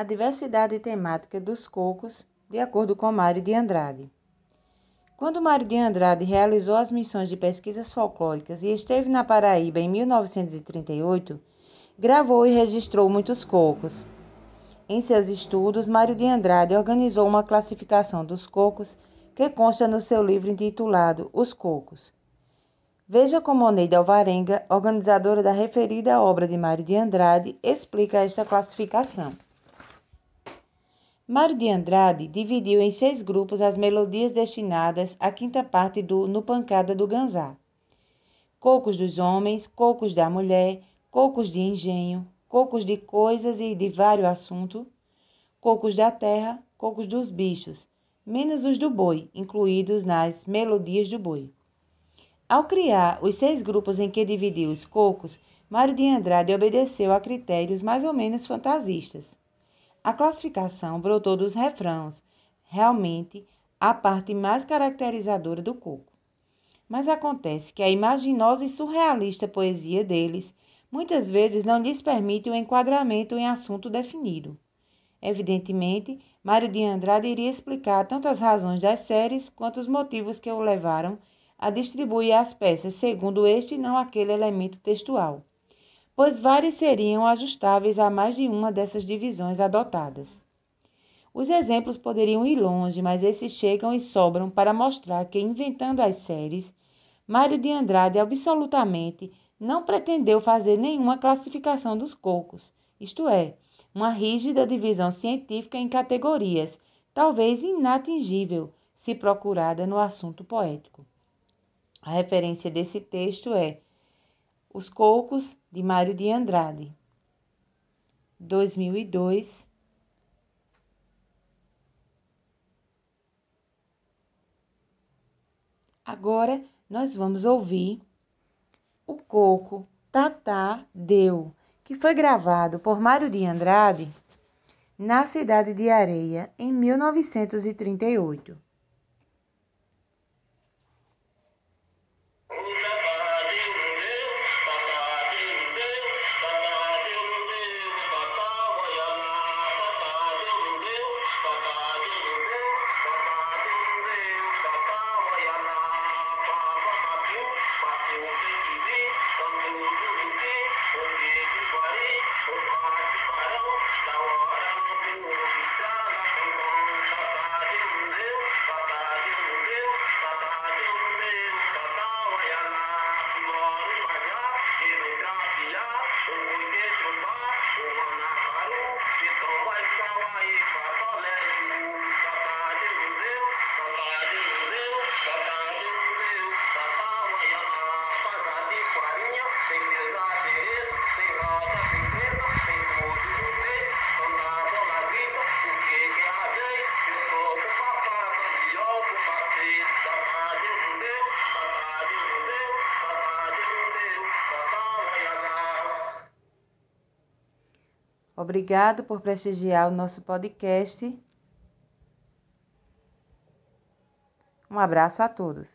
a diversidade temática dos cocos, de acordo com Mário de Andrade. Quando Mário de Andrade realizou as missões de pesquisas folclóricas e esteve na Paraíba em 1938, gravou e registrou muitos cocos. Em seus estudos, Mário de Andrade organizou uma classificação dos cocos que consta no seu livro intitulado Os Cocos. Veja como Oneida Alvarenga, organizadora da referida obra de Mário de Andrade, explica esta classificação. Mário de Andrade dividiu em seis grupos as melodias destinadas à quinta parte do No Pancada do Ganzá. Cocos dos homens, cocos da mulher, cocos de engenho, cocos de coisas e de vários assuntos, cocos da terra, cocos dos bichos, menos os do boi, incluídos nas melodias do boi. Ao criar os seis grupos em que dividiu os cocos, Mário de Andrade obedeceu a critérios mais ou menos fantasistas. A classificação brotou dos refrãos, realmente a parte mais caracterizadora do coco. Mas acontece que a imaginosa e surrealista poesia deles muitas vezes não lhes permite o enquadramento em assunto definido. Evidentemente, Mário de Andrade iria explicar tanto as razões das séries quanto os motivos que o levaram a distribuir as peças segundo este e não aquele elemento textual pois várias seriam ajustáveis a mais de uma dessas divisões adotadas. Os exemplos poderiam ir longe, mas esses chegam e sobram para mostrar que, inventando as séries, Mário de Andrade absolutamente não pretendeu fazer nenhuma classificação dos cocos, isto é, uma rígida divisão científica em categorias, talvez inatingível se procurada no assunto poético. A referência desse texto é os Cocos, de Mário de Andrade. 2002. Agora nós vamos ouvir o Coco Tatá Deu, que foi gravado por Mário de Andrade na cidade de Areia em 1938. Obrigado por prestigiar o nosso podcast. Um abraço a todos.